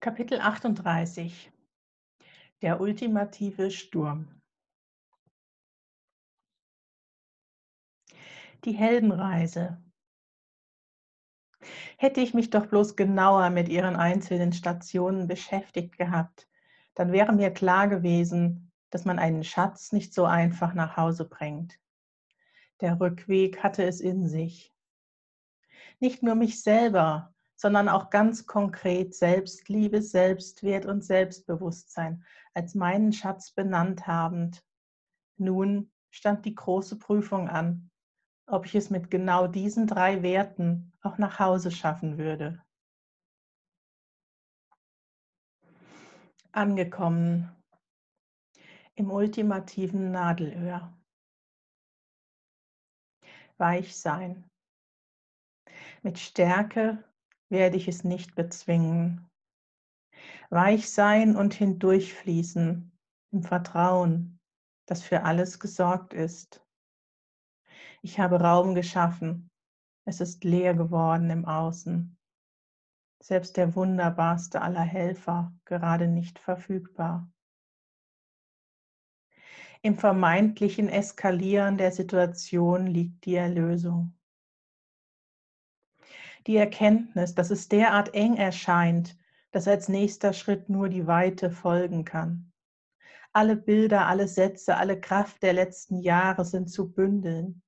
Kapitel 38 Der ultimative Sturm Die Heldenreise Hätte ich mich doch bloß genauer mit ihren einzelnen Stationen beschäftigt gehabt, dann wäre mir klar gewesen, dass man einen Schatz nicht so einfach nach Hause bringt. Der Rückweg hatte es in sich. Nicht nur mich selber, sondern auch ganz konkret Selbstliebe, Selbstwert und Selbstbewusstsein als meinen Schatz benannt habend. Nun stand die große Prüfung an, ob ich es mit genau diesen drei Werten auch nach Hause schaffen würde. Angekommen im ultimativen Nadelöhr. Weich sein. Mit Stärke werde ich es nicht bezwingen. Weich sein und hindurchfließen im Vertrauen, dass für alles gesorgt ist. Ich habe Raum geschaffen. Es ist leer geworden im Außen. Selbst der wunderbarste aller Helfer gerade nicht verfügbar. Im vermeintlichen Eskalieren der Situation liegt die Erlösung die Erkenntnis, dass es derart eng erscheint, dass als nächster Schritt nur die Weite folgen kann. Alle Bilder, alle Sätze, alle Kraft der letzten Jahre sind zu bündeln.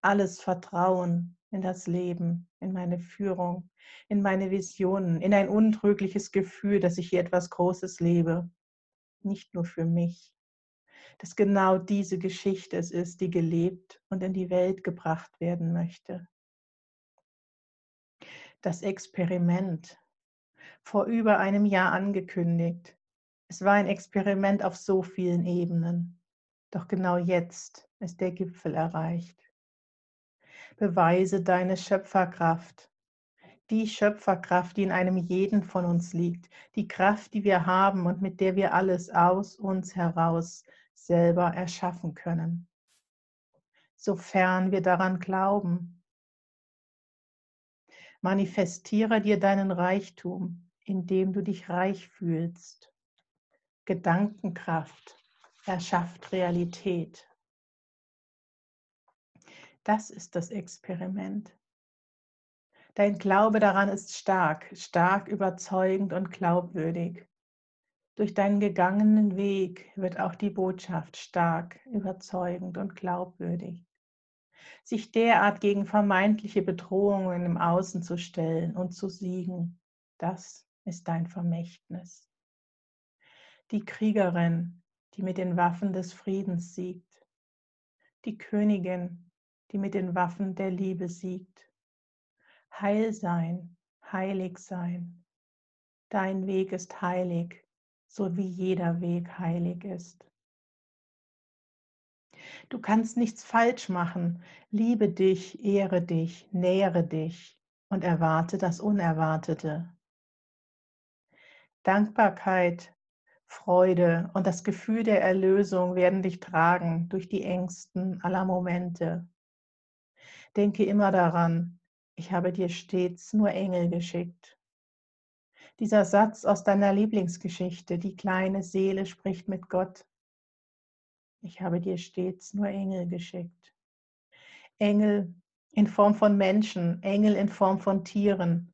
Alles Vertrauen in das Leben, in meine Führung, in meine Visionen, in ein untrügliches Gefühl, dass ich hier etwas Großes lebe. Nicht nur für mich. Dass genau diese Geschichte es ist, die gelebt und in die Welt gebracht werden möchte das Experiment vor über einem Jahr angekündigt. Es war ein Experiment auf so vielen Ebenen. Doch genau jetzt ist der Gipfel erreicht. Beweise deine Schöpferkraft, die Schöpferkraft, die in einem jeden von uns liegt, die Kraft, die wir haben und mit der wir alles aus uns heraus selber erschaffen können. Sofern wir daran glauben, Manifestiere dir deinen Reichtum, indem du dich reich fühlst. Gedankenkraft erschafft Realität. Das ist das Experiment. Dein Glaube daran ist stark, stark überzeugend und glaubwürdig. Durch deinen gegangenen Weg wird auch die Botschaft stark, überzeugend und glaubwürdig sich derart gegen vermeintliche Bedrohungen im Außen zu stellen und zu siegen, das ist dein Vermächtnis. Die Kriegerin, die mit den Waffen des Friedens siegt. Die Königin, die mit den Waffen der Liebe siegt. Heil sein, heilig sein. Dein Weg ist heilig, so wie jeder Weg heilig ist. Du kannst nichts falsch machen. Liebe dich, ehre dich, nähere dich und erwarte das Unerwartete. Dankbarkeit, Freude und das Gefühl der Erlösung werden dich tragen durch die Ängsten aller Momente. Denke immer daran, ich habe dir stets nur Engel geschickt. Dieser Satz aus deiner Lieblingsgeschichte, die kleine Seele spricht mit Gott, ich habe dir stets nur Engel geschickt. Engel in Form von Menschen, Engel in Form von Tieren,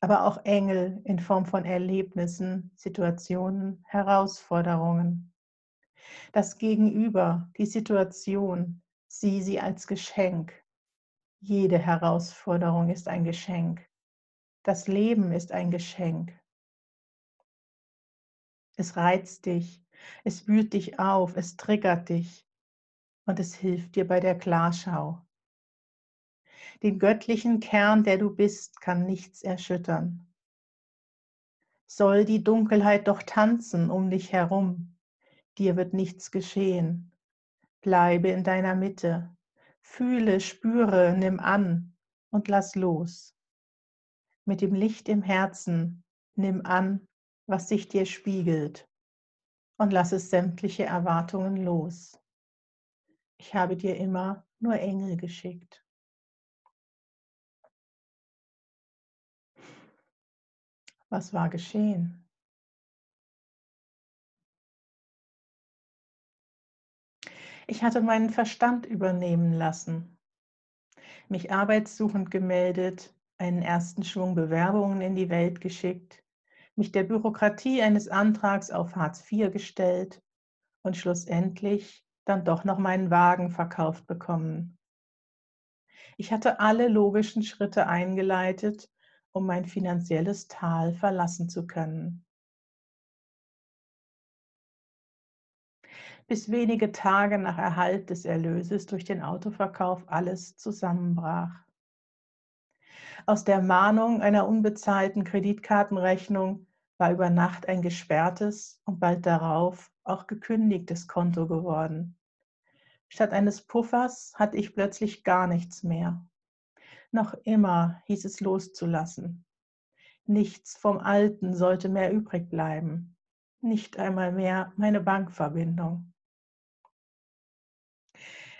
aber auch Engel in Form von Erlebnissen, Situationen, Herausforderungen. Das Gegenüber, die Situation, sieh sie als Geschenk. Jede Herausforderung ist ein Geschenk. Das Leben ist ein Geschenk. Es reizt dich, es wühlt dich auf, es triggert dich und es hilft dir bei der Klarschau. Den göttlichen Kern, der du bist, kann nichts erschüttern. Soll die Dunkelheit doch tanzen um dich herum, dir wird nichts geschehen. Bleibe in deiner Mitte, fühle, spüre, nimm an und lass los. Mit dem Licht im Herzen nimm an, was sich dir spiegelt und lasse sämtliche Erwartungen los. Ich habe dir immer nur Engel geschickt. Was war geschehen? Ich hatte meinen Verstand übernehmen lassen, mich arbeitssuchend gemeldet, einen ersten Schwung Bewerbungen in die Welt geschickt, mich der Bürokratie eines Antrags auf Hartz IV gestellt und schlussendlich dann doch noch meinen Wagen verkauft bekommen. Ich hatte alle logischen Schritte eingeleitet, um mein finanzielles Tal verlassen zu können. bis wenige Tage nach Erhalt des Erlöses durch den Autoverkauf alles zusammenbrach. Aus der Mahnung einer unbezahlten Kreditkartenrechnung war über Nacht ein gesperrtes und bald darauf auch gekündigtes Konto geworden. Statt eines Puffers hatte ich plötzlich gar nichts mehr. Noch immer hieß es loszulassen. Nichts vom Alten sollte mehr übrig bleiben. Nicht einmal mehr meine Bankverbindung.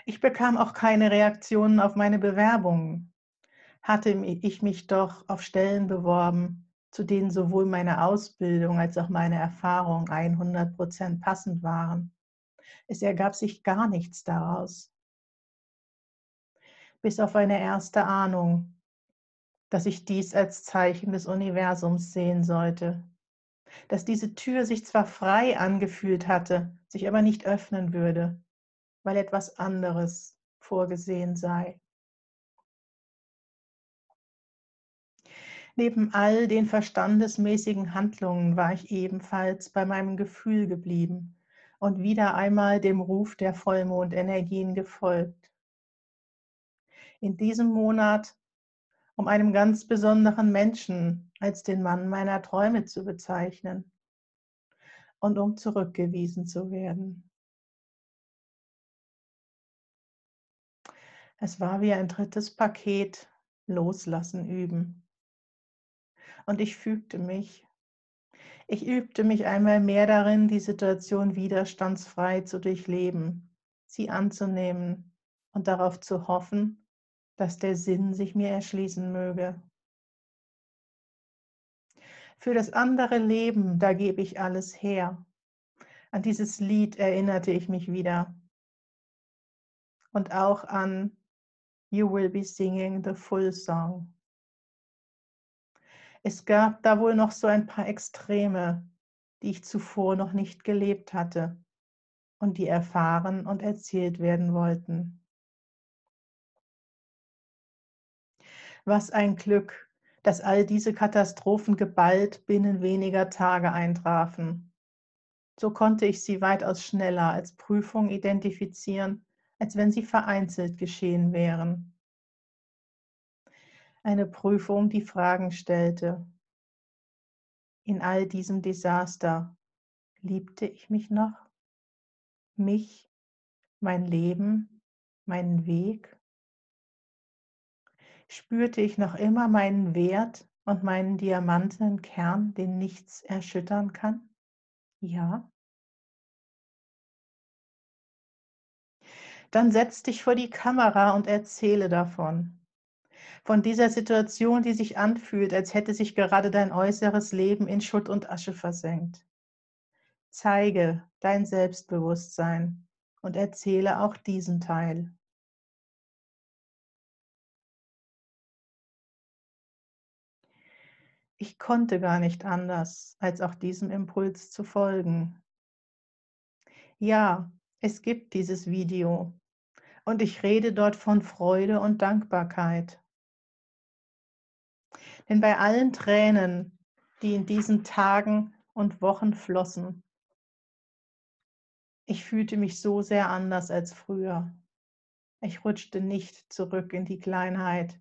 Ich bekam auch keine Reaktionen auf meine Bewerbungen. Hatte ich mich doch auf Stellen beworben, zu denen sowohl meine Ausbildung als auch meine Erfahrung 100 Prozent passend waren. Es ergab sich gar nichts daraus. Bis auf eine erste Ahnung, dass ich dies als Zeichen des Universums sehen sollte. Dass diese Tür sich zwar frei angefühlt hatte, sich aber nicht öffnen würde weil etwas anderes vorgesehen sei. Neben all den verstandesmäßigen Handlungen war ich ebenfalls bei meinem Gefühl geblieben und wieder einmal dem Ruf der Vollmondenergien gefolgt. In diesem Monat, um einem ganz besonderen Menschen als den Mann meiner Träume zu bezeichnen und um zurückgewiesen zu werden. Es war wie ein drittes Paket Loslassen üben. Und ich fügte mich. Ich übte mich einmal mehr darin, die Situation widerstandsfrei zu durchleben, sie anzunehmen und darauf zu hoffen, dass der Sinn sich mir erschließen möge. Für das andere Leben, da gebe ich alles her. An dieses Lied erinnerte ich mich wieder. Und auch an You will be singing the full song. Es gab da wohl noch so ein paar Extreme, die ich zuvor noch nicht gelebt hatte und die erfahren und erzählt werden wollten. Was ein Glück, dass all diese Katastrophen geballt binnen weniger Tage eintrafen. So konnte ich sie weitaus schneller als Prüfung identifizieren als wenn sie vereinzelt geschehen wären. Eine Prüfung, die Fragen stellte. In all diesem Desaster liebte ich mich noch? Mich, mein Leben, meinen Weg? Spürte ich noch immer meinen Wert und meinen diamantenen Kern, den nichts erschüttern kann? Ja. dann setz dich vor die Kamera und erzähle davon. Von dieser Situation, die sich anfühlt, als hätte sich gerade dein äußeres Leben in Schutt und Asche versenkt. Zeige dein Selbstbewusstsein und erzähle auch diesen Teil. Ich konnte gar nicht anders, als auch diesem Impuls zu folgen. Ja, es gibt dieses Video und ich rede dort von Freude und Dankbarkeit. Denn bei allen Tränen, die in diesen Tagen und Wochen flossen, ich fühlte mich so sehr anders als früher. Ich rutschte nicht zurück in die Kleinheit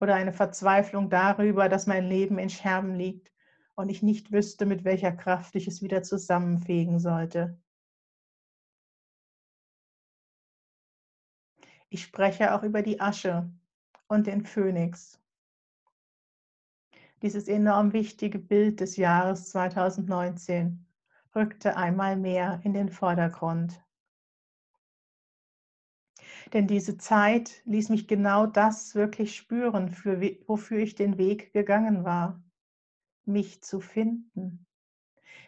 oder eine Verzweiflung darüber, dass mein Leben in Scherben liegt und ich nicht wüsste, mit welcher Kraft ich es wieder zusammenfegen sollte. Ich spreche auch über die Asche und den Phönix. Dieses enorm wichtige Bild des Jahres 2019 rückte einmal mehr in den Vordergrund. Denn diese Zeit ließ mich genau das wirklich spüren, für, wofür ich den Weg gegangen war. Mich zu finden,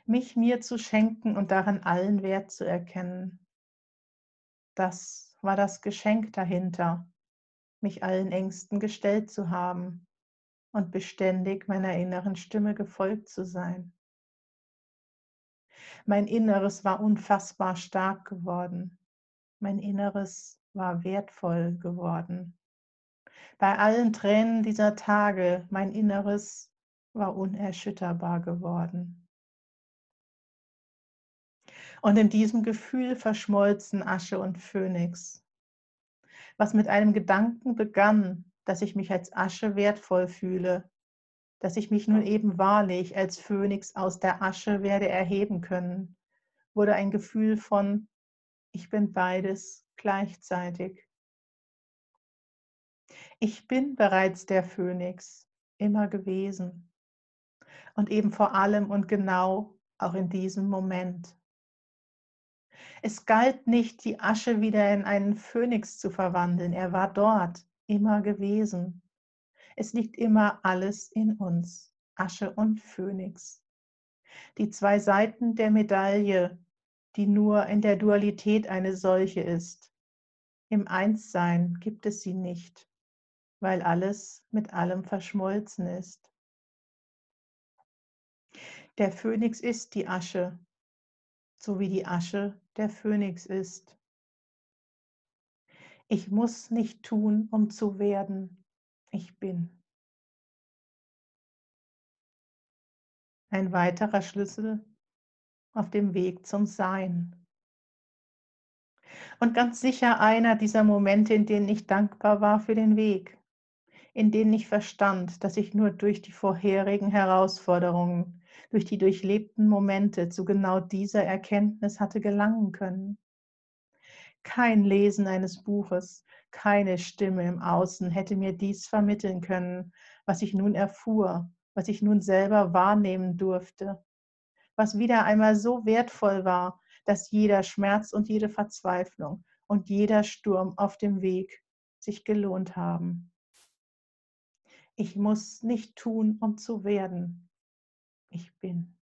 mich mir zu schenken und darin allen Wert zu erkennen. Das war das Geschenk dahinter, mich allen Ängsten gestellt zu haben und beständig meiner inneren Stimme gefolgt zu sein. Mein Inneres war unfassbar stark geworden. Mein Inneres war wertvoll geworden. Bei allen Tränen dieser Tage, mein Inneres war unerschütterbar geworden. Und in diesem Gefühl verschmolzen Asche und Phönix. Was mit einem Gedanken begann, dass ich mich als Asche wertvoll fühle, dass ich mich nun eben wahrlich als Phönix aus der Asche werde erheben können, wurde ein Gefühl von, ich bin beides gleichzeitig. Ich bin bereits der Phönix, immer gewesen. Und eben vor allem und genau auch in diesem Moment. Es galt nicht, die Asche wieder in einen Phönix zu verwandeln. Er war dort, immer gewesen. Es liegt immer alles in uns, Asche und Phönix. Die zwei Seiten der Medaille, die nur in der Dualität eine solche ist. Im Einssein gibt es sie nicht, weil alles mit allem verschmolzen ist. Der Phönix ist die Asche, so wie die Asche der Phönix ist. Ich muss nicht tun, um zu werden. Ich bin. Ein weiterer Schlüssel auf dem Weg zum Sein. Und ganz sicher einer dieser Momente, in denen ich dankbar war für den Weg, in denen ich verstand, dass ich nur durch die vorherigen Herausforderungen, durch die durchlebten Momente zu genau dieser Erkenntnis hatte gelangen können. Kein Lesen eines Buches, keine Stimme im Außen hätte mir dies vermitteln können, was ich nun erfuhr, was ich nun selber wahrnehmen durfte, was wieder einmal so wertvoll war, dass jeder Schmerz und jede Verzweiflung und jeder Sturm auf dem Weg sich gelohnt haben. Ich muss nicht tun, um zu werden. Ich bin.